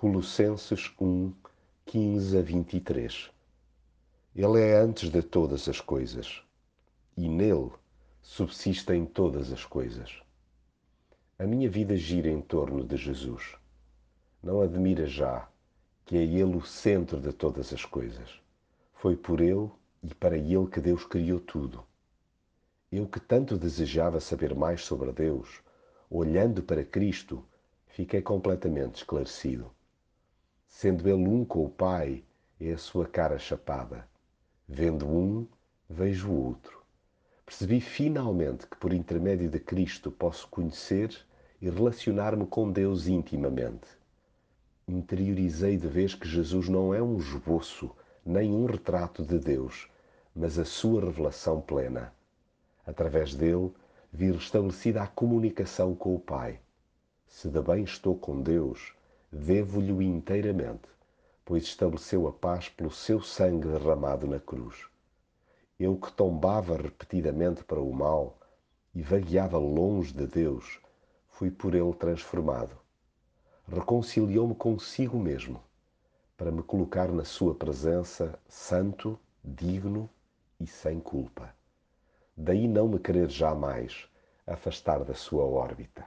Colossenses 1, 15 a 23. Ele é antes de todas as coisas e nele subsistem todas as coisas. A minha vida gira em torno de Jesus. Não admira já que é Ele o centro de todas as coisas. Foi por Ele e para Ele que Deus criou tudo. Eu que tanto desejava saber mais sobre Deus, olhando para Cristo, fiquei completamente esclarecido. Sendo Ele um com o Pai, é a sua cara chapada. Vendo um, vejo o outro. Percebi finalmente que por intermédio de Cristo posso conhecer e relacionar-me com Deus intimamente. Interiorizei de vez que Jesus não é um esboço nem um retrato de Deus, mas a sua revelação plena. Através dele, vi restabelecida a comunicação com o Pai. Se de bem estou com Deus, devo-lhe inteiramente, pois estabeleceu a paz pelo seu sangue derramado na cruz. Eu que tombava repetidamente para o mal e vagueava longe de Deus, fui por ele transformado. Reconciliou-me consigo mesmo, para me colocar na sua presença santo, digno e sem culpa. Daí não me querer jamais afastar da sua órbita.